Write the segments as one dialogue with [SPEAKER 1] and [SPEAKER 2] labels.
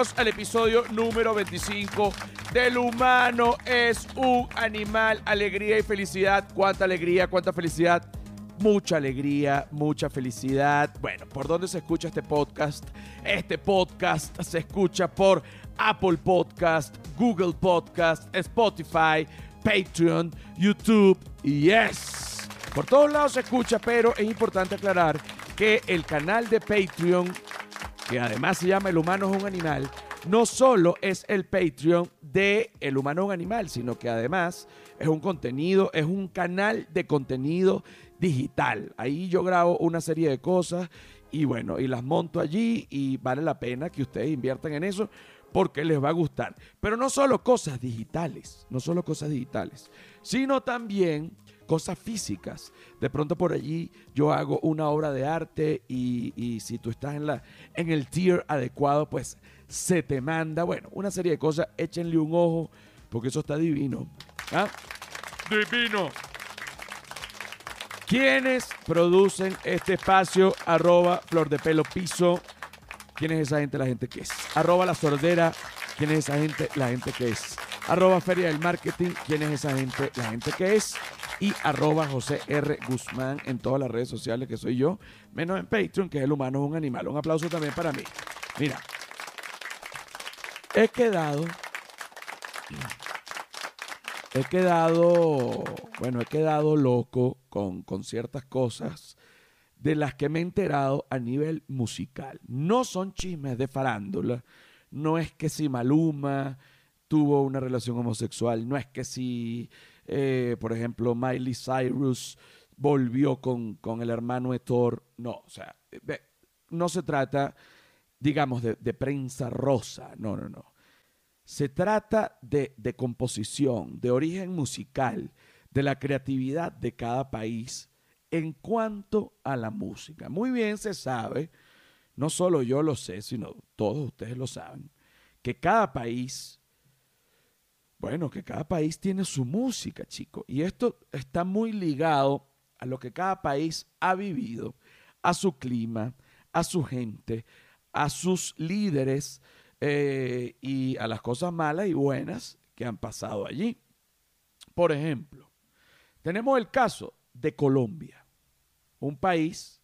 [SPEAKER 1] Al episodio número 25 del humano es un animal, alegría y felicidad. ¿Cuánta alegría, cuánta felicidad? Mucha alegría, mucha felicidad. Bueno, ¿por dónde se escucha este podcast? Este podcast se escucha por Apple Podcast, Google Podcast, Spotify, Patreon, YouTube yes. Por todos lados se escucha, pero es importante aclarar que el canal de Patreon, que además se llama El Humano es un Animal, no solo es el Patreon de El Humano es un Animal, sino que además es un contenido, es un canal de contenido digital. Ahí yo grabo una serie de cosas y bueno, y las monto allí y vale la pena que ustedes inviertan en eso porque les va a gustar. Pero no solo cosas digitales, no solo cosas digitales, sino también cosas físicas. De pronto por allí yo hago una obra de arte y, si tú estás en, la, en el tier adecuado, pues se te manda, bueno, una serie de cosas, échenle un ojo, porque eso está divino. ¿Ah? Divino. ¿Quiénes producen este espacio? Arroba Flor de Pelo Piso. ¿Quién es esa gente? La gente que es. Arroba La Sordera. ¿Quién es esa gente? La gente que es. Arroba Feria del Marketing. ¿Quién es esa gente? La gente que es y arroba José R. Guzmán en todas las redes sociales que soy yo, menos en Patreon, que es el humano es un animal. Un aplauso también para mí. Mira, he quedado, he quedado, bueno, he quedado loco con, con ciertas cosas de las que me he enterado a nivel musical. No son chismes de farándula, no es que si Maluma tuvo una relación homosexual, no es que si eh, por ejemplo, Miley Cyrus volvió con, el hermano de Thor. No, o sea, no se trata, digamos, de, prensa rosa. No, no, no. Se trata de, de composición, de origen musical, de la creatividad de cada país en cuanto a la música. Muy bien se sabe, no solo yo lo sé, sino todos ustedes lo saben, que cada país bueno, que cada país tiene su música, chico. Y esto está muy ligado a lo que cada país ha vivido, a su clima, a su gente, a sus líderes eh, y a las cosas malas y buenas que han pasado allí. Por ejemplo, tenemos el caso de Colombia, un país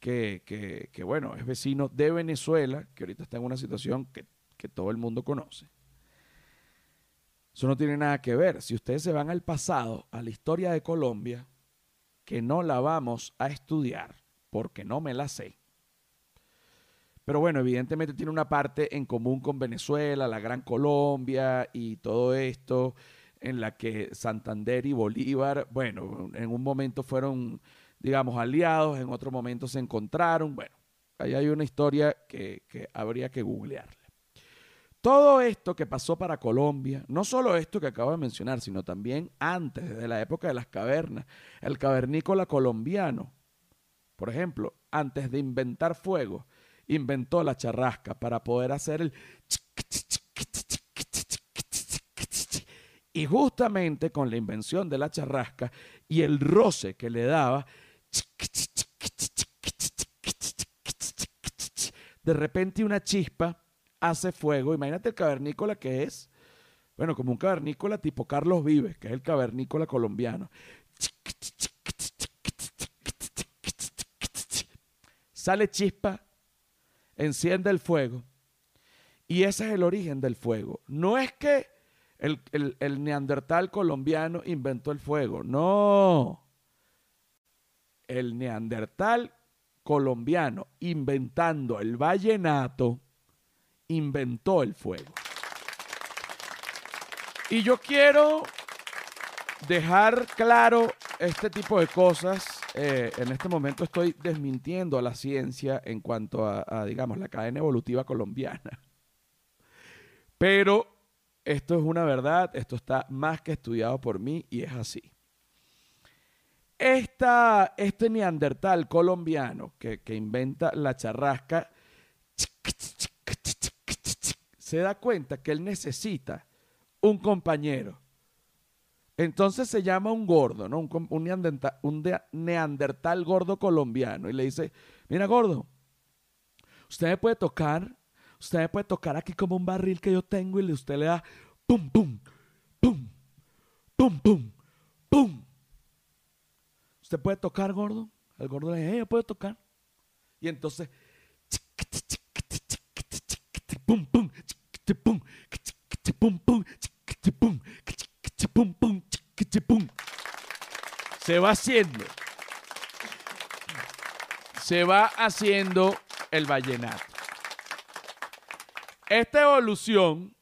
[SPEAKER 1] que, que, bueno, es vecino de Venezuela, que ahorita está en una situación que, que todo el mundo conoce. Eso no tiene nada que ver. Si ustedes se van al pasado, a la historia de Colombia, que no la vamos a estudiar porque no me la sé. Pero bueno, evidentemente tiene una parte en común con Venezuela, la Gran Colombia y todo esto, en la que Santander y Bolívar, bueno, en un momento fueron, digamos, aliados, en otro momento se encontraron. Bueno, ahí hay una historia que, que habría que googlear. Todo esto que pasó para Colombia, no solo esto que acabo de mencionar, sino también antes, desde la época de las cavernas, el cavernícola colombiano, por ejemplo, antes de inventar fuego, inventó la charrasca para poder hacer el... Y justamente con la invención de la charrasca y el roce que le daba, de repente una chispa hace fuego. Imagínate el cavernícola que es. Bueno, como un cavernícola tipo Carlos Vives, que es el cavernícola colombiano. Sale chispa, enciende el fuego. Y ese es el origen del fuego. No es que el, el neandertal colombiano inventó el fuego. No. El neandertal colombiano inventando el vallenato inventó el fuego. Y yo quiero dejar claro este tipo de cosas. Eh, en este momento estoy desmintiendo a la ciencia en cuanto a, digamos, la cadena evolutiva colombiana. Pero esto es una verdad, esto está más que estudiado por mí y es así. Esta, este neandertal colombiano que, que inventa la charrasca se da cuenta que él necesita un compañero. Entonces se llama un gordo, ¿no? Un, neandertal, gordo colombiano. Y le dice, mira gordo, usted me puede tocar, usted me puede tocar aquí como un barril que yo tengo y usted le da pum, pum, pum, pum, pum, pum. ¿Usted puede tocar, gordo? El gordo le dice, yo puedo tocar. Y entonces, pum, pum, Se va haciendo. Se va haciendo el vallenato. Esta evolución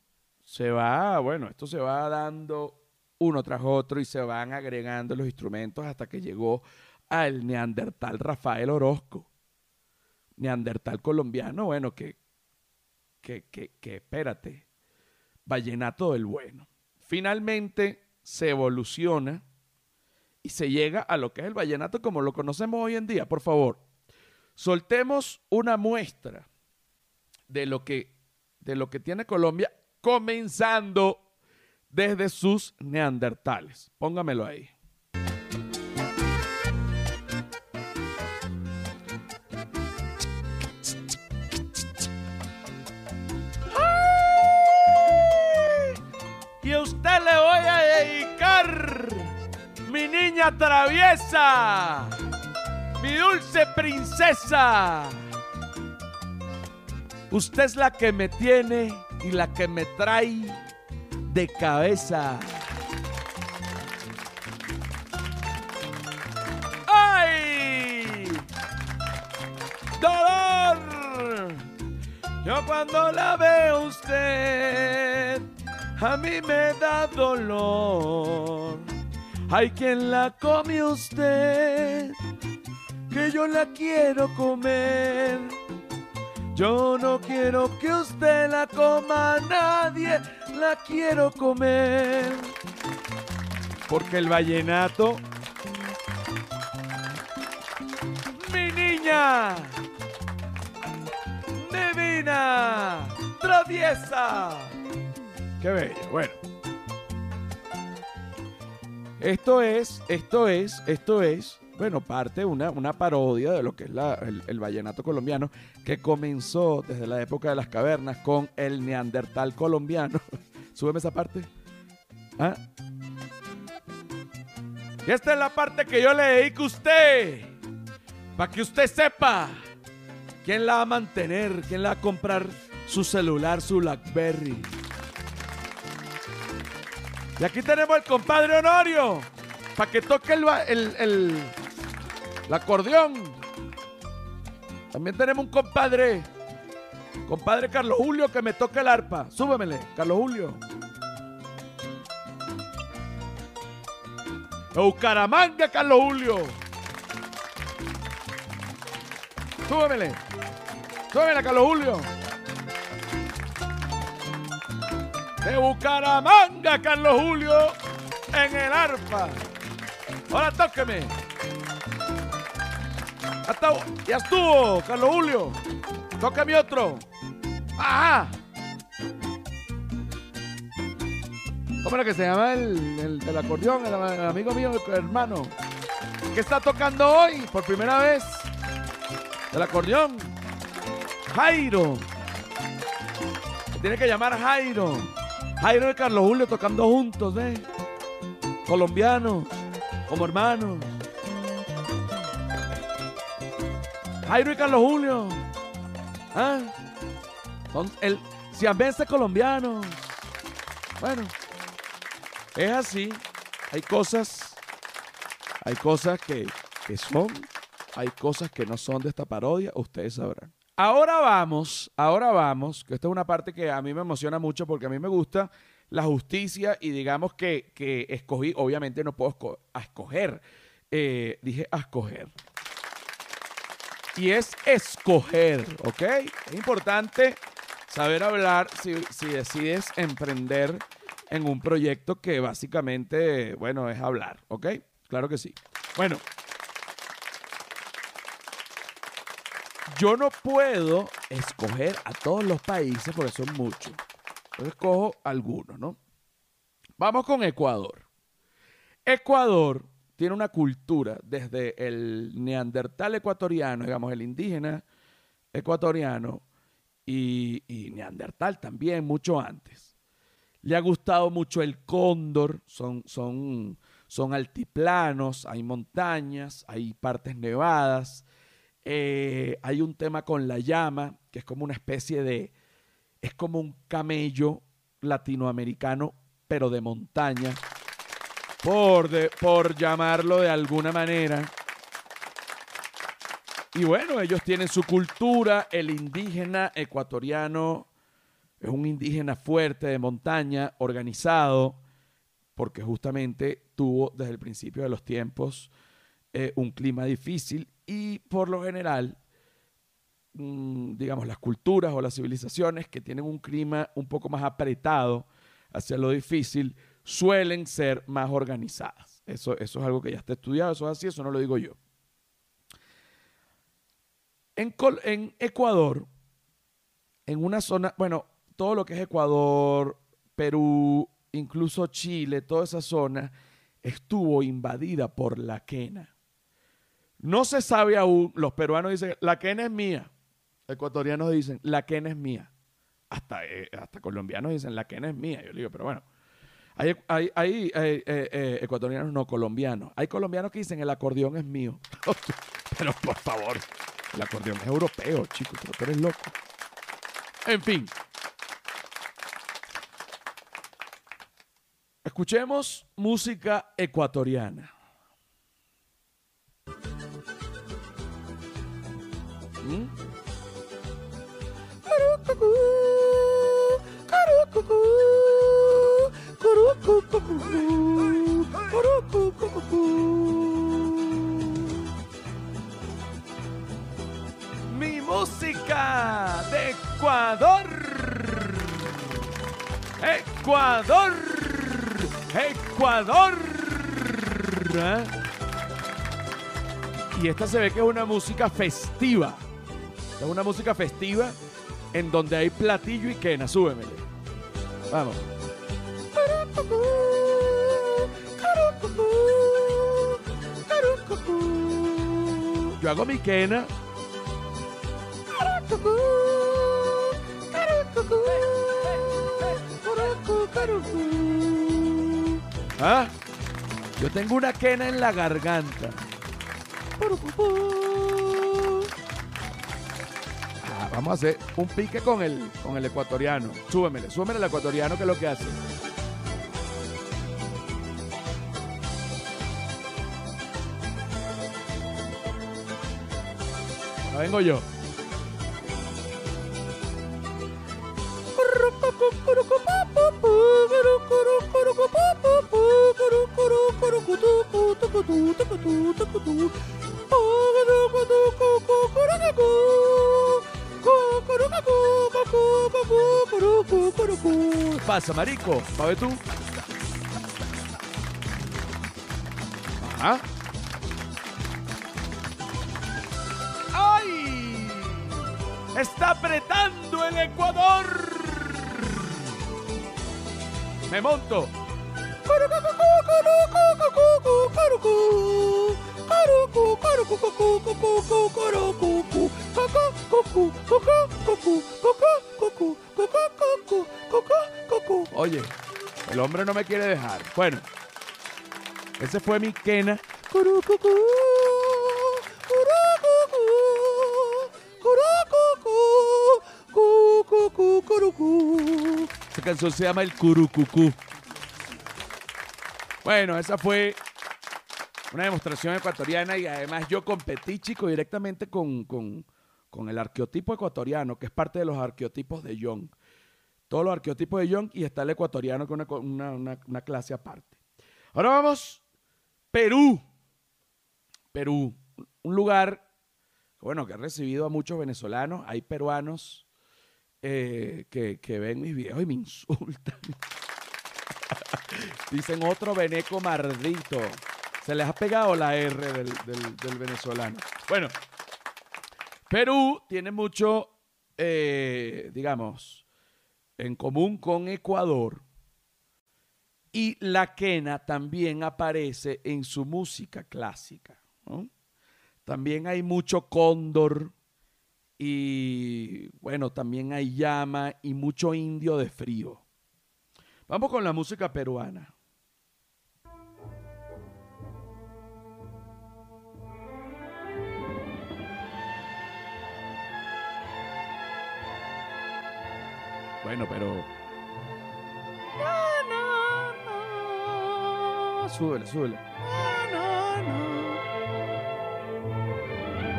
[SPEAKER 1] se va, bueno, esto se va dando uno tras otro y se van agregando los instrumentos hasta que llegó al neandertal Rafael Orozco. Neandertal colombiano, bueno, que, que, que, que espérate, vallenato del bueno. Finalmente se evoluciona y se llega a lo que es el vallenato como lo conocemos hoy en día. Por favor, soltemos una muestra de lo que, de lo que tiene Colombia comenzando desde sus neandertales. Póngamelo ahí. Niña traviesa, mi dulce princesa. Usted es la que me tiene y la que me trae de cabeza. ¡Ay! ¡Dolor! Yo cuando la veo usted, a mí me da dolor. Hay quien la come usted, que yo la quiero comer. Yo no quiero que usted la coma, nadie la quiero comer. Porque el vallenato, mi niña, divina, traviesa. Qué bello, bueno. Esto es, esto es, esto es bueno, parte una, una parodia de lo que es el, vallenato colombiano, que comenzó desde la época de las cavernas con el neandertal colombiano. Súbeme esa parte. ¿Ah? Y esta es la parte que yo le dedico a usted, para que usted sepa quién la va a mantener, quién la va a comprar su celular, su Blackberry. Y aquí tenemos el compadre Honorio, para que toque el, el el acordeón. También tenemos un compadre. Compadre Carlos Julio que me toca el arpa. Súbemele, Carlos Julio. Eucaramanga, Carlos Julio. Súbemele. Súbemele, Carlos Julio. De Bucaramanga, Carlos Julio, en el arpa. Ahora tóqueme. Hasta, ya estuvo, Carlos Julio. Mi otro. Ajá. ¿Cómo que se llama el, el, acordeón? El, amigo mío, el hermano. ¿Qué está tocando hoy por primera vez? El acordeón. Jairo. tiene que llamar Jairo. Jairo y Carlos Julio tocando juntos, ¿eh? Colombianos, como hermanos. Jairo y Carlos Julio. ¿Ah? Son el siambense colombiano. Bueno, es así. Hay cosas, hay cosas que son, hay cosas que no son de esta parodia, ustedes sabrán. Ahora vamos, ahora vamos, que esta es una parte que a mí me emociona mucho porque a mí me gusta la justicia y digamos que, que escogí, obviamente no puedo escoger, eh, dije a escoger y es escoger, ¿ok? Es importante saber hablar si, decides emprender en un proyecto que básicamente, bueno, es hablar, ¿ok? Claro que sí. Bueno, yo no puedo escoger a todos los países porque son muchos. Yo escojo algunos, ¿no? Vamos con Ecuador. Ecuador tiene una cultura desde el neandertal ecuatoriano, digamos, el indígena ecuatoriano, y, y Neandertal también, mucho antes. Le ha gustado mucho el cóndor, son, son, son altiplanos, hay montañas, hay partes nevadas. Eh, hay un tema con la llama, que es como una especie de, es como un camello latinoamericano, pero de montaña, por, de, por llamarlo de alguna manera. Y bueno, ellos tienen su cultura, el indígena ecuatoriano es un indígena fuerte de montaña, organizado, porque justamente tuvo desde el principio de los tiempos eh, un clima difícil y por lo general, mm, digamos, las culturas o las civilizaciones que tienen un clima un poco más apretado hacia lo difícil suelen ser más organizadas. Eso, eso es algo que ya está estudiado, eso es así, eso no lo digo yo. En, en Ecuador, en una zona, bueno, todo lo que es Ecuador, Perú, incluso Chile, toda esa zona estuvo invadida por la quena. No se sabe aún, los peruanos dicen, la quena es mía. Ecuatorianos dicen, la quena es mía. Hasta, eh, hasta colombianos dicen, la quena es mía. Yo digo, pero bueno, hay, hay, hay eh, eh, ecuatorianos no colombianos. Hay colombianos que dicen, el acordeón es mío. pero por favor, el acordeón es europeo, chicos, pero tú eres loco. En fin, Escuchemos música ecuatoriana. ¿Mm? Mi música de Ecuador. Ecuador. Ecuador. ¿Eh? Y esta se ve que es una música festiva. Es una música festiva en donde hay platillo y quena. Súbemele. Vamos. Yo hago mi quena. ¿Ah? Yo tengo una quena en la garganta. Vamos a hacer un pique con el, con el ecuatoriano. Súbemele, súbemele el ecuatoriano que es lo que hace. Ahora vengo yo. Pasa, marico? ¿Pa ver tú? Ajá. ¡Ay! ¡Está apretando el Ecuador! Me monto. Hombre no me quiere dejar. Bueno, ese fue mi quena. Esa canción se llama El Curucucú. Bueno, esa fue una demostración ecuatoriana y además yo competí, chico, directamente con, con el arqueotipo ecuatoriano, que es parte de los arqueotipos de Young todos los arqueotipos de Young y está el ecuatoriano con una, una, clase aparte. Ahora vamos, Perú. Perú, un lugar, bueno, que ha recibido a muchos venezolanos. Hay peruanos eh, que, ven mis videos y me insultan. Dicen otro veneco mardito. Se les ha pegado la R del, del, venezolano. Bueno, Perú tiene mucho, eh, digamos, en común con Ecuador. Y la quena también aparece en su música clásica. También hay mucho cóndor Y bueno, también hay llama y mucho indio de frío. Vamos con la música peruana. Bueno, pero. No, no, no. Súbele, súbele. No, no, no.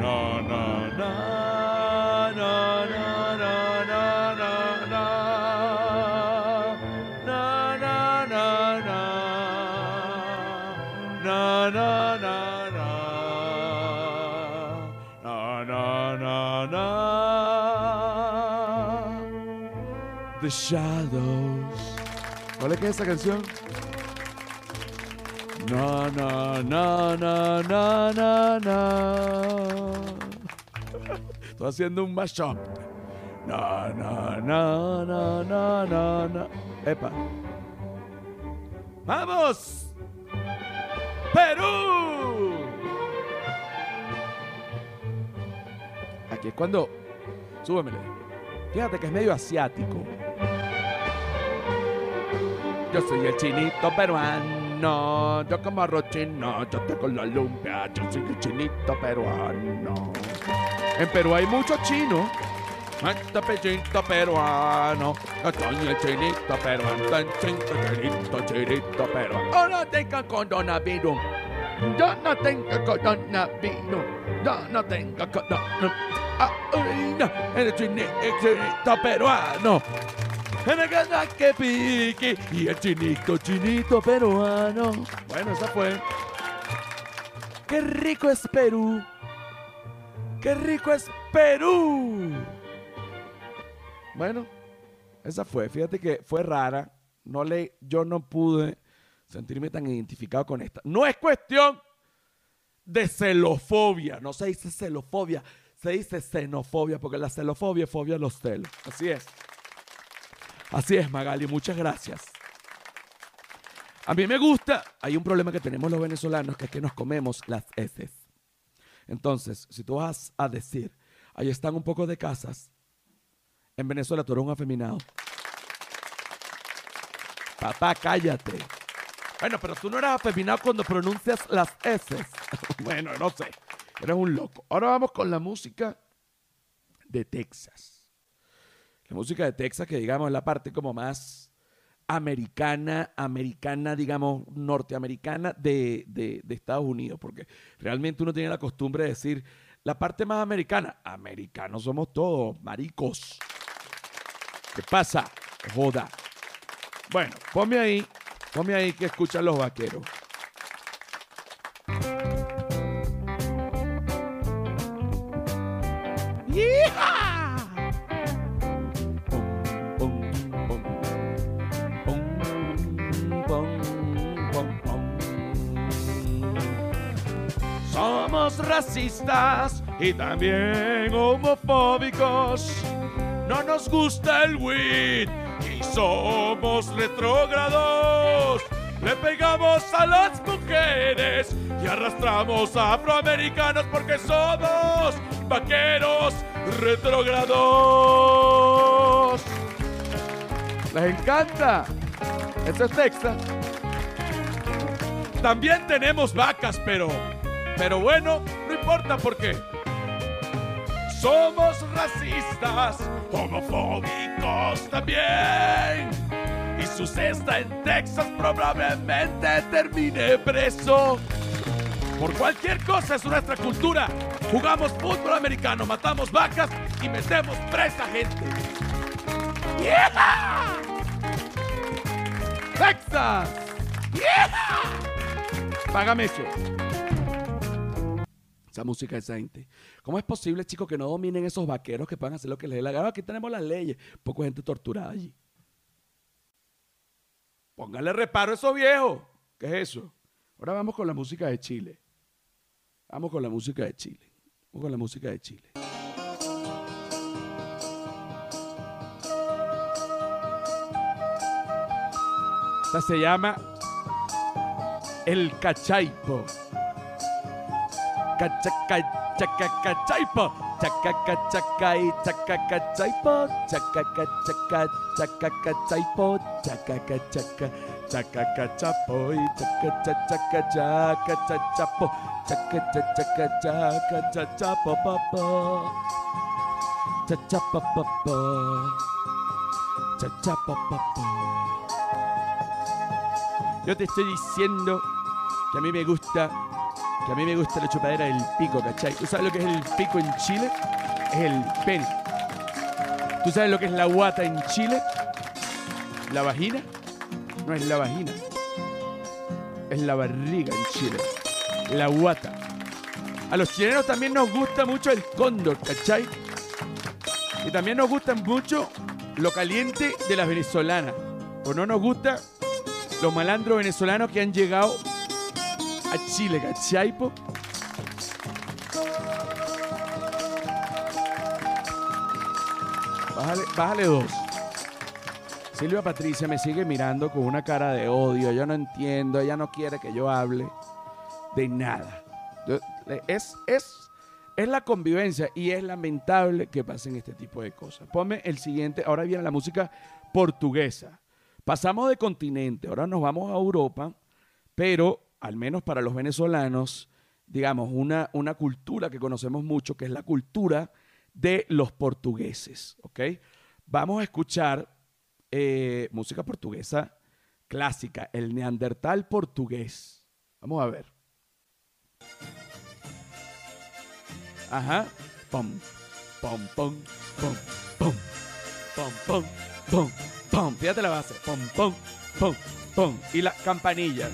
[SPEAKER 1] No, no, no. No, The Shadows. ¿Cuál es que es esa canción? No, no, no, no, no, no, no. Estoy haciendo un mashup. No, no, no, no, no, no, no. Epa. ¡Vamos! ¡Perú! Aquí es cuando. Súbemele. Fíjate que es medio asiático. Yo soy el chinito peruano. Yo como arroz chino. Yo tengo la lumpia. Yo soy el chinito peruano. En Perú hay mucho chino. Mata pechito peruano. Yo soy el chinito peruano. Tan chinito, chinito, chinito peruano. Oh, no tengo coronavirus. Yo no tengo coronavirus. Yo no tengo coronavirus. Ah, no. El chinito peruano. En el que pique y el chinito, chinito peruano. Bueno, esa fue. Qué rico es Perú. Qué rico es Perú. Bueno, esa fue. Fíjate que fue rara. No le, yo no pude sentirme tan identificado con esta. No es cuestión de celofobia. No se dice celofobia, se dice xenofobia, porque la celofobia es fobia a los celos. Así es. Así es, Magali, muchas gracias. A mí me gusta, hay un problema que tenemos los venezolanos, que es que nos comemos las heces. Entonces, si tú vas a decir, ahí están un poco de casas, en Venezuela tú eres un afeminado. Papá, cállate. Bueno, pero tú no eres afeminado cuando pronuncias las heces. bueno, no sé. Eres un loco. Ahora vamos con la música de Texas. La música de Texas, que digamos es la parte como más americana, americana, digamos, norteamericana de, de, de, Estados Unidos, porque realmente uno tiene la costumbre de decir la parte más americana. Americanos somos todos, maricos. ¿Qué pasa? Joda. Bueno, ponme ahí, ponme ahí que escuchan los vaqueros. Y también homofóbicos. No nos gusta el weed y somos retrógrados. Le pegamos a las mujeres y arrastramos a afroamericanos porque somos vaqueros retrógrados. ¿Les encanta? Eso es Texas. También tenemos vacas, pero pero bueno, no importa por qué. Somos racistas, homofóbicos también. Y su cesta en Texas probablemente termine preso. Por cualquier cosa es nuestra cultura. Jugamos fútbol americano, matamos vacas y metemos presa gente. ¡Yeah! ¡Texas! ¡Yeah! Págame eso esa música decente. ¿Cómo es posible, chicos, que no dominen esos vaqueros que puedan hacer lo que les dé la gana? Aquí tenemos las leyes, poco gente torturada allí. Póngale reparo a esos viejos. ¿Qué es eso? Ahora vamos con la música de Chile. Vamos con la música de Chile. Vamos con la música de Chile. Esta se llama El Cachaipo chaca chaca chaca cachaipa chaca chaca y chaca cachaipa chaca chaca chaca cachaipo chaca chaca chaca cachapo y chaca chaca chaca chachapo chaca chaca chaca chachapo papá. Chachapa papá chachapa papá yo te estoy diciendo que a mí me gusta que a mí me gusta la chupadera del pico, ¿cachai? ¿Tú sabes lo que es el pico en Chile? Es el pene. ¿Tú sabes lo que es la guata en Chile? ¿La vagina? No es la vagina. Es la barriga en Chile. La guata. A los chilenos también nos gusta mucho el cóndor, ¿cachai? Y también nos gusta mucho lo caliente de las venezolanas. O no nos gusta los malandros venezolanos que han llegado a Chile, ¿cachai? po? Bájale, bájale dos. Silvia Patricia me sigue mirando con una cara de odio. Yo no entiendo. Ella no quiere que yo hable de nada. Yo- es, es, es la convivencia y es lamentable que pasen este tipo de cosas. Ponme el siguiente. Ahora viene la música portuguesa. Pasamos de continente. Ahora nos vamos a Europa. Pero, al menos para los venezolanos, digamos, una, una cultura que conocemos mucho, que es la cultura de los portugueses. ¿Ok? Vamos a escuchar eh, música portuguesa clásica, el neandertal portugués. Vamos a ver. Ajá. Pum, pum, pum, pum, pum, pum, pum, pum, pum. Fíjate la base. Pum, pum, pum, pum. Y la campanilla.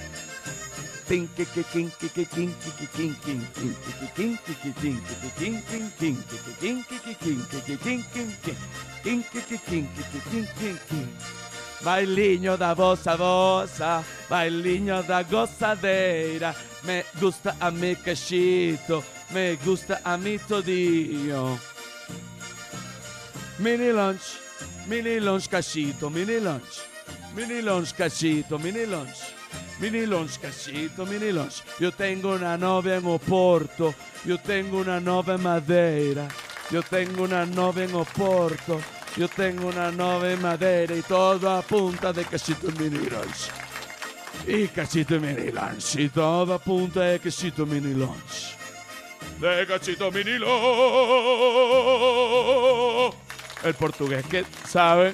[SPEAKER 1] Bailinho da bossa bossa, bailinho da gozadeira. Me gusta a mi cachito, me gusta a mi todinho. Mini lunch, mini lunch cachito, mini lunch. Mini lunch cachito, mini lunch. Mini lunch cachito, mini lunch. Yo tengo una novia en Oporto, yo tengo una novia en Madeira, yo tengo una novia en Oporto, yo tengo una novia en Madeira y todo a punta de cachito y mini lunch. Y cachito y mini lunch, y todo a punta de cachito y mini lunch. De cachito mini lunch. El portugués que sabe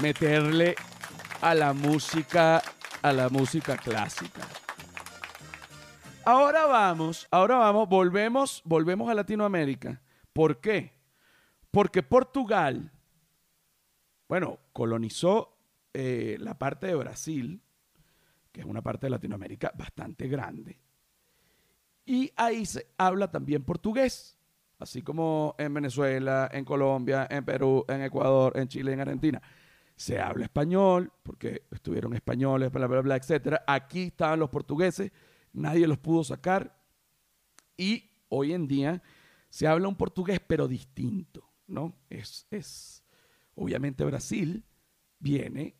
[SPEAKER 1] meterle a la música, a la música clásica. Ahora vamos, ahora vamos, volvemos, volvemos a Latinoamérica. ¿Por qué? Porque Portugal, bueno, colonizó eh, la parte de Brasil, que es una parte de Latinoamérica bastante grande. Y ahí se habla también portugués, así como en Venezuela, en Colombia, en Perú, en Ecuador, en Chile, en Argentina se habla español, porque estuvieron españoles, bla, bla, bla, etcétera. Aquí estaban los portugueses, nadie los pudo sacar. Y hoy en día se habla un portugués, pero distinto, ¿no? Es, es, obviamente Brasil viene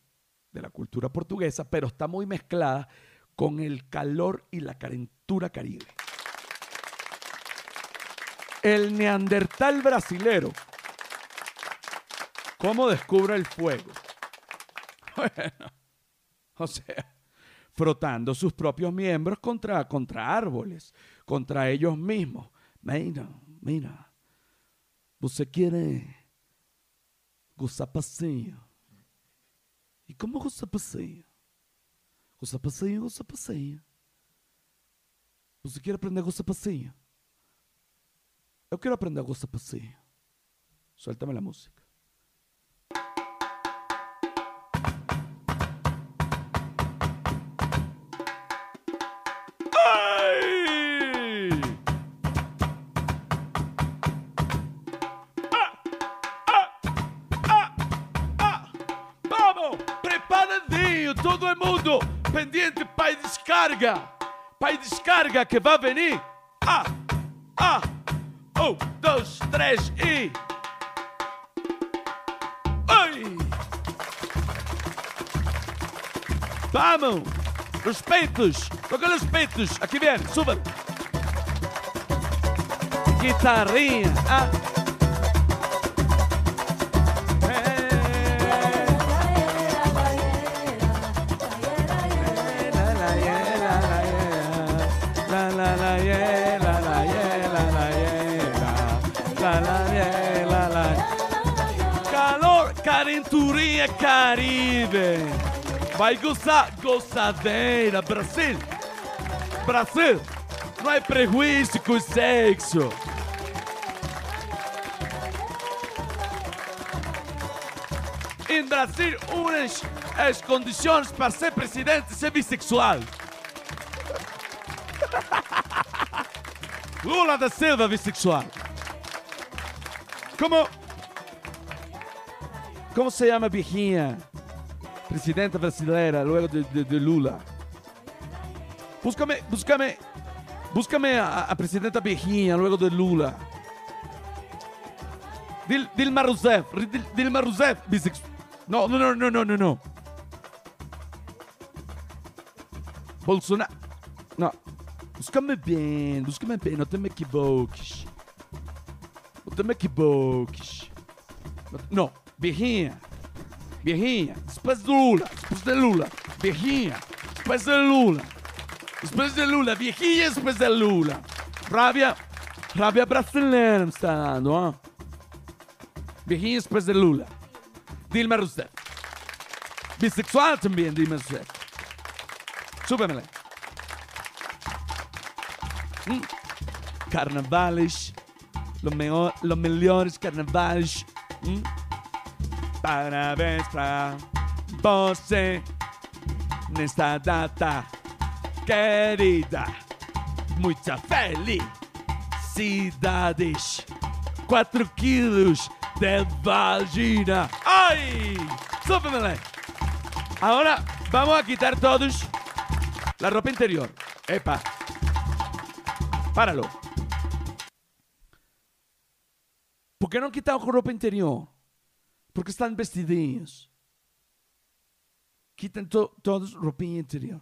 [SPEAKER 1] de la cultura portuguesa, pero está muy mezclada con el calor y la calentura caribe. El neandertal brasilero ¿Cómo descubre el fuego? Bueno, o sea, frotando sus propios miembros contra, contra árboles, contra ellos mismos. Mira, mira, você quiere gozar passeio. E como gozar passeio? Gozar passeio, gozar passeio. Você quer aprender a gozar passeio? Eu quero aprender a gozar passeio. Suéltame la música. Descarga. Para descarga que va a venir. ¡Ah! ¡Ah! Um, dois, três e. ¡Ay! ¡Vamos! Los peitos, toca los peitos. Aquí bien, suban. guitarrinha. Ah. Calor, carenturinha Caribe. Vai gozar, gozadeira. Brasil, Brasil. Não é prejuízo com sexo. Em Brasil, unas as condições para ser presidente ser bissexual. Lula da Silva bissexual. Como como se llama viejinha presidenta brasileira luego de, de- Lula? Búscame, búscame, búscame a, a presidenta viejinha luego de Lula. Dil, Dilma Rousseff, Dil- Dilma Rousseff bissexual. No, no, no, no, no, no, no. Bolsonaro. Busca-me bem, busca-me bem, não te me equivoques. Não te me equivoques. Não, Berrinha. Berrinha. Depois do Lula. Depois de Lula. Berrinha. Depois de Lula. Depois de Lula. Viejinha depois de Lula. Rábia. Rábia brasileira me está dando, ó. Berrinha depois de Lula. Dilma Rousseff. Bissexual também, Dilma Rousseff. Súbemele. Mm. Carnavales. Los mejores carnavales. Mm. Parabéns pra você nesta data querida. Muita felicidades. 4 quilos de vagina. ¡Ay! ¡Súbemele! Ahora vamos a quitar todos la ropa interior. Epa. Páralo. ¿Por qué no han quitado ropa interior? Porque están vestidinhos. Quiten to- todos ropa interior.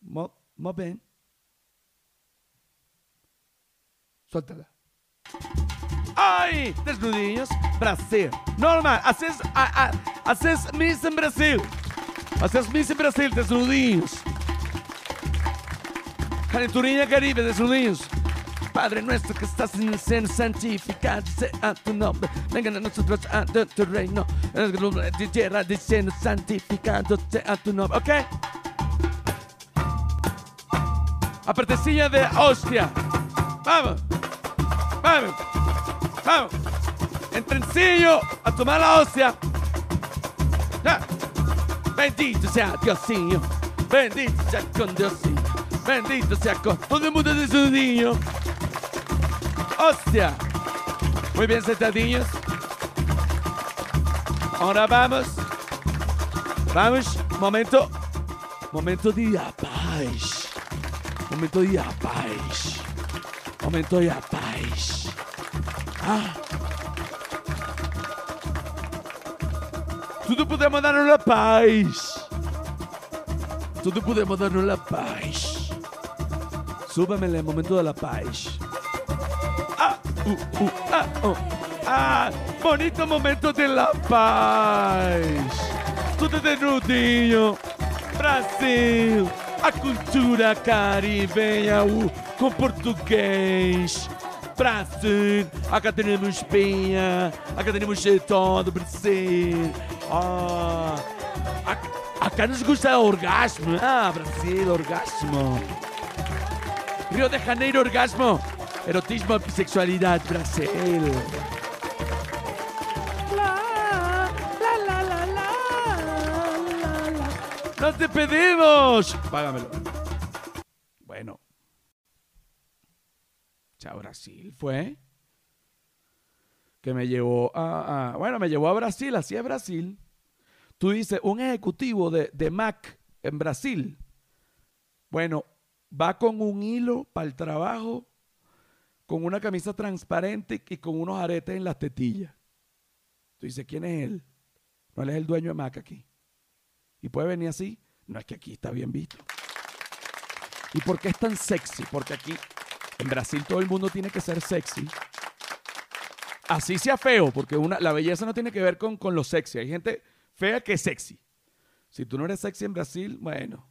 [SPEAKER 1] Mo bem. Suéltala. ¡Ay! Desnudinhos. Brasil. Normal. Haces, haces Miss en Brasil. Haces Miss en Brasil, desnudinhos. Caribe, desnudinhos. Padre nuestro que estás en el cielo, santificado sea tu nombre. Venga a nosotros a tu reino. En el de tierra de cielo, santificado sea tu nombre. ¿Ok? Apretecilla de hostia. Vamos. Vamos. Vamos. En trencillo a tomar la hostia. Bendito sea Diosinho. Bendito sea con Diosinho. Bendito sea todo el mundo de su niño. Hostia. Muy bien, sentadillos. Ahora vamos. Vamos. Momento. Momento de paz. Momento de paz. Momento de paz. Ah. Tudo podemos darnos la paz. Tudo podemos darnos la paz. Súbame el momento de la paz. Ah, uh, uh, ah, oh. ah, bonito momento de la paz. Tudo desnudinho. Brasil, a cultura caribenha uh, com português. Brasil, acá temos Penha, acá temos todo Brasil. Ah, acá, acá nos gusta orgasmo. Ah, Brasil, orgasmo. Río de Janeiro, orgasmo. Erotismo, bisexualidad, Brasil. La, la, la, la, la, la, la. ¡No te pedimos! Págamelo. Bueno. Chao, Brasil fue. Que me llevó a, a- Bueno, me llevó a Brasil, así es Brasil. Tú dices, un ejecutivo de, de Mac en Brasil. Bueno, va con un hilo para el trabajo, con una camisa transparente y con unos aretes en las tetillas. Tú dices, ¿quién es él? No, él es el dueño de Mac aquí. Y puede venir así. No es que aquí está bien visto. ¿Y por qué es tan sexy? Porque aquí En Brasil todo el mundo tiene que ser sexy. Así sea feo, porque una, la belleza no tiene que ver con, con lo sexy. Hay gente fea que es sexy. Si tú no eres sexy en Brasil, bueno,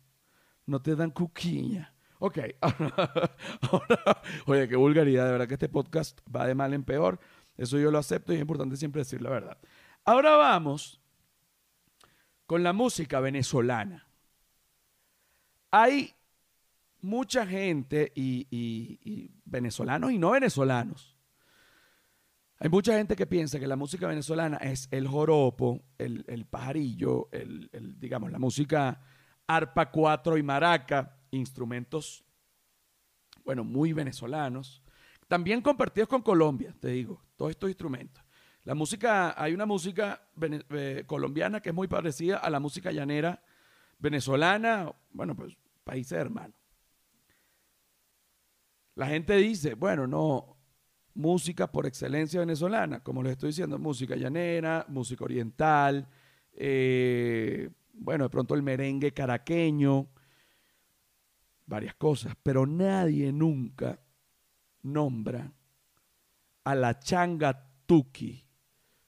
[SPEAKER 1] no te dan cuquiña. Ok, ahora, oye, qué vulgaridad, de verdad que este podcast va de mal en peor. Eso yo lo acepto y es importante siempre decir la verdad. Ahora vamos con la música venezolana. Hay mucha gente y, venezolanos y no venezolanos. Hay mucha gente que piensa que la música venezolana es el joropo, el, pajarillo, el, digamos, la música arpa cuatro y maraca, instrumentos, bueno, muy venezolanos. También compartidos con Colombia, te digo, todos estos instrumentos. La música, hay una música eh, colombiana que es muy parecida a la música llanera venezolana, bueno, pues países hermanos. La gente dice, bueno, no, música por excelencia venezolana, como les estoy diciendo, música llanera, música oriental, eh, bueno, de pronto el merengue caraqueño, varias cosas, pero nadie nunca nombra a la changa tuki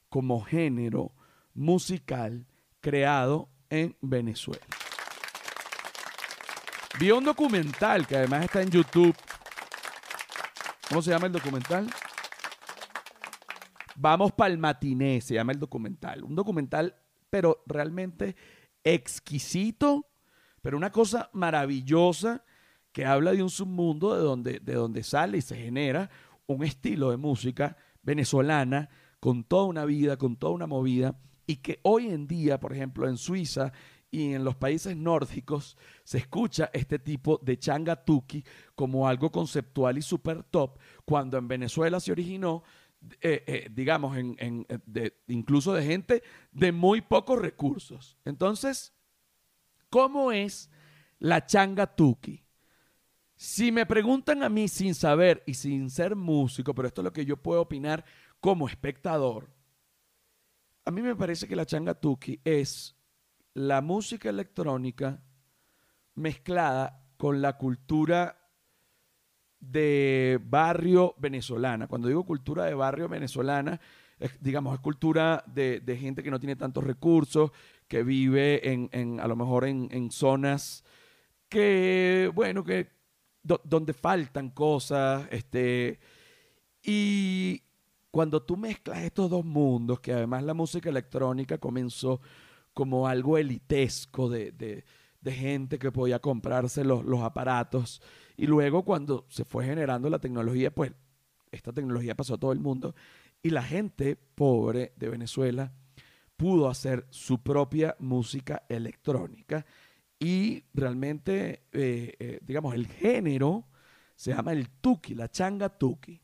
[SPEAKER 1] como género musical creado en Venezuela. Vi un documental que además está en YouTube. ¿Cómo se llama el documental? Vamos pa'l matiné, se llama el documental. Un documental, pero realmente exquisito, pero una cosa maravillosa que habla de un submundo de donde, de donde sale y se genera un estilo de música venezolana con toda una vida, con toda una movida, y que hoy en día, por ejemplo, en Suiza y en los países nórdicos se escucha este tipo de changatuki como algo conceptual y super top, cuando en Venezuela se originó, eh, eh, digamos, eh, incluso de gente de muy pocos recursos. Entonces, ¿cómo es la changatuki? Si me preguntan a mí sin saber y sin ser músico, pero esto es lo que yo puedo opinar como espectador, a mí me parece que la changatuki es la música electrónica mezclada con la cultura de barrio venezolana. Cuando digo cultura de barrio venezolana, digamos, es cultura de, gente que no tiene tantos recursos, que vive en, a lo mejor en, zonas que, bueno, que donde faltan cosas, este, y, cuando tú mezclas estos dos mundos, que además la música electrónica comenzó como algo elitesco de, gente que podía comprarse los, aparatos, y luego cuando se fue generando la tecnología, pues esta tecnología pasó a todo el mundo, y la gente pobre de Venezuela pudo hacer su propia música electrónica, y realmente, eh, eh, digamos, el género se llama el tuki, la changa tuki.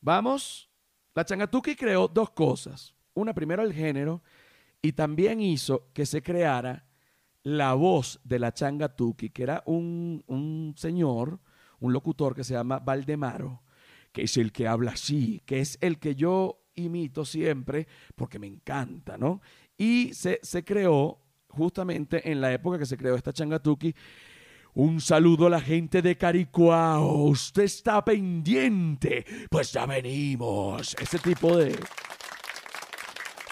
[SPEAKER 1] Vamos, la Changatuki creó dos cosas. Una, primero el género, y también hizo que se creara la voz de la Changatuki, que era un, un señor, un locutor que se llama Valdemaro, que es el que habla así, que es el que yo imito siempre porque me encanta, ¿no? Y se, se creó justamente en la época que se creó esta Changatuki un saludo a la gente de Caricuao. Usted está pendiente. Pues ya venimos. Ese tipo de.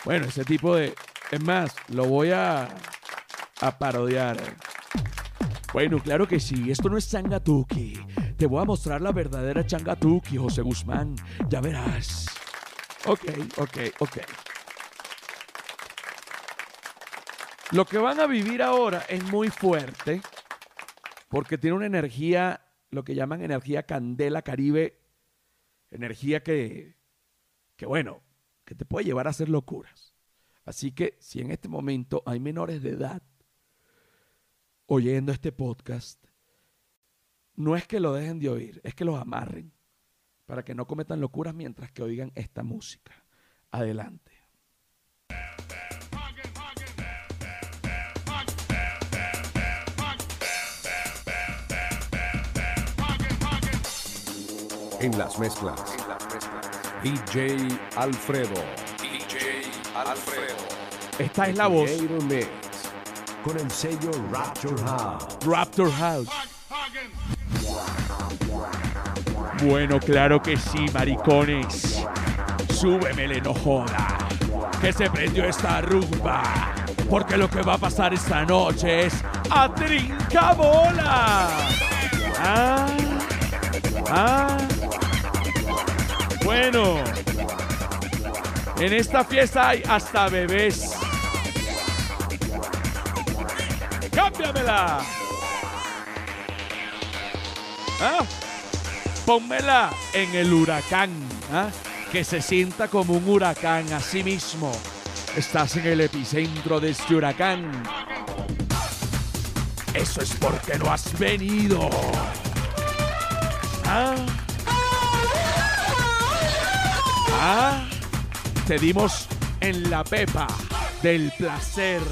[SPEAKER 1] Bueno, ese tipo de. Es más, lo voy a, a parodiar. Bueno, claro que sí. Esto no es Changatuki. Te voy a mostrar la verdadera Changatuki, José Guzmán. Ya verás. Ok, ok, ok. Lo que van a vivir ahora es muy fuerte porque tiene una energía, lo que llaman energía candela caribe, energía que, que bueno, que te puede llevar a hacer locuras. Así que si en este momento hay menores de edad oyendo este podcast, no es que lo dejen de oír, es que los amarren para que no cometan locuras mientras que oigan esta música. Adelante.
[SPEAKER 2] En las mezclas. DJ Alfredo.
[SPEAKER 1] DJ Alfredo. Esta es la voz.
[SPEAKER 2] con el sello Raptor House.
[SPEAKER 1] Raptor House. Bueno, claro que sí, maricones. Súbemele, no joda. Que se prendió esta rumba. Porque lo que va a pasar esta noche es a trincabola. Ah, ah. Bueno, en esta fiesta hay hasta bebés. ¡Cámbiamela! ¿Ah? Pónmela en el huracán. ¿ah? Que se sienta como un huracán a sí mismo. Estás en el epicentro de este huracán. Eso es porque no has venido. ¿Ah? ¿Ah? Te dimos en la pepa del placer.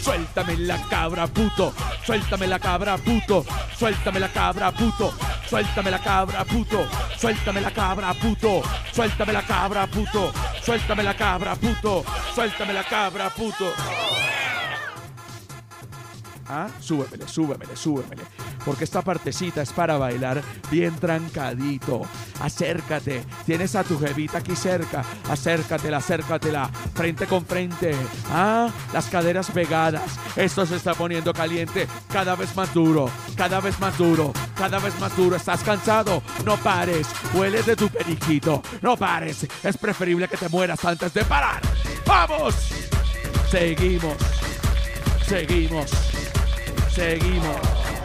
[SPEAKER 1] Suéltame la cabra puto, suéltame la cabra puto, suéltame la cabra puto, suéltame la cabra puto, suéltame la cabra puto, suéltame la cabra puto, suéltame la cabra puto, suéltame la cabra puto. Ah, súbemele, súbemele. Porque esta partecita es para bailar bien trancadito. Acércate. Tienes a tu jevita aquí cerca. Acércatela, acércatela. Frente con frente. Ah, las caderas pegadas. Esto se está poniendo caliente. Cada vez más duro. Cada vez más duro. Cada vez más duro. ¿Estás cansado? No pares. Hueles de tu periquito. No pares. Es preferible que te mueras antes de parar. ¡Vamos! Seguimos. Seguimos. Seguimos.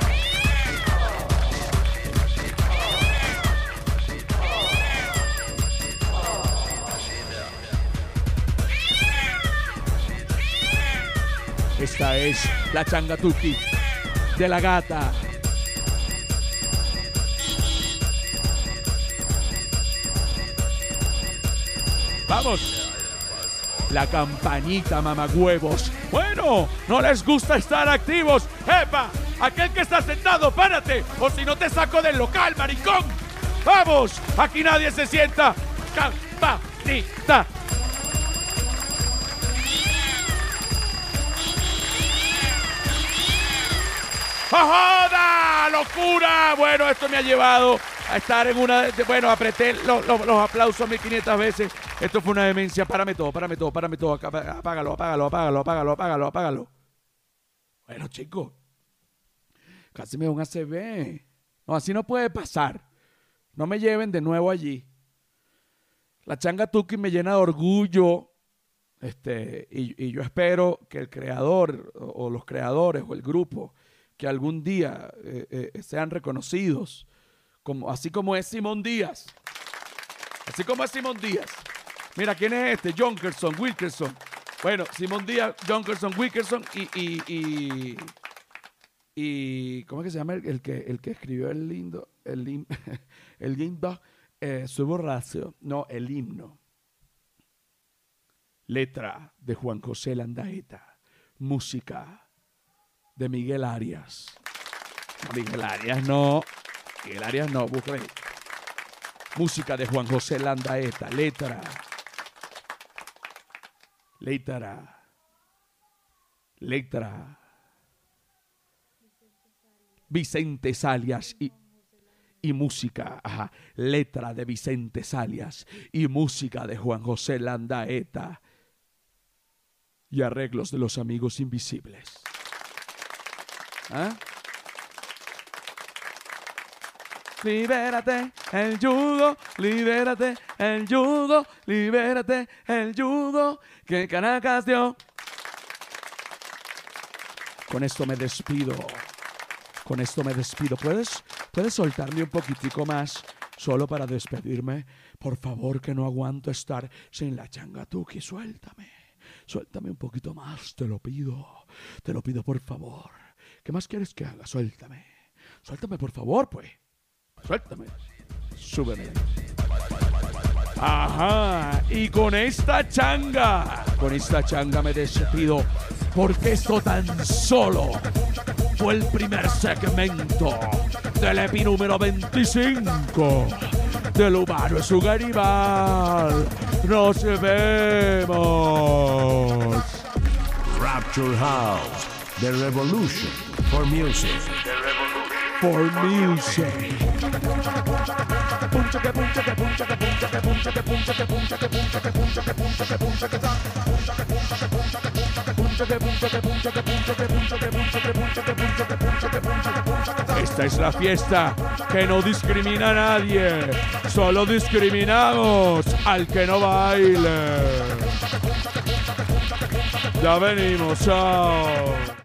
[SPEAKER 1] Esta es la changatuki de la gata. Vamos. La campanita, mamagüevos. Bueno, no les gusta estar activos. ¡Epa! Aquel que está sentado, párate. O si no te saco del local, maricón. ¡Vamos! Aquí nadie se sienta. Campanita. ¡Joda! ¡Locura! Bueno, esto me ha llevado a estar en una... bueno, apreté los, los- los aplausos 1500 veces. Esto fue una demencia. Párame todo, párame todo, párame todo. Apágalo, apágalo, apágalo, apágalo, apágalo, apágalo. Bueno, chicos. Casi me da un ACV. No, así no puede pasar. No me lleven de nuevo allí. La changa Tuki me llena de orgullo. Este, y, yo espero que el creador o los creadores o el grupo que algún día eh, eh, sean reconocidos, como, así como es Simón Díaz. Así como es Simón Díaz. Mira, ¿quién es este? Jonkerson, Wilkerson. Bueno, Simón Díaz, Jonkerson, Wilkerson y, y, y, ¿cómo es que se llama el, que, el que escribió el lindo, el, el lindo, eh? No, el himno. Letra de Juan José Landaeta. Música de Miguel Arias. Miguel Arias no. Miguel Arias no, búscame. Música de Juan José Landaeta. Letra. Letra. Letra. Vicente Salias y, y música. Ajá. Letra de Vicente Salias y música de Juan José Landaeta. Y arreglos de los amigos invisibles. ¿Ah? Libérate el yugo, libérate el yugo, libérate el yugo que Caracas dio. Con esto me despido. Con esto me despido. ¿Puedes, puedes soltarme un poquitico más solo para despedirme? Por favor, que no aguanto estar sin la changatuki. Suéltame. Suéltame un poquito más, te lo pido. Te lo pido, por favor. ¿Qué más quieres que haga? Suéltame. Suéltame, por favor, pues. Suéltame. Súbeme. Ajá. Y con esta changa, con esta changa me despido. Porque esto tan solo fue el primer segmento del EPI número 25 del humano es un animal. Nos vemos.
[SPEAKER 2] Rapture House, The Revolution for Music.
[SPEAKER 1] For music. Esta es la fiesta que no discrimina a nadie. Solo discriminamos al que no baile. Ya venimos, chao.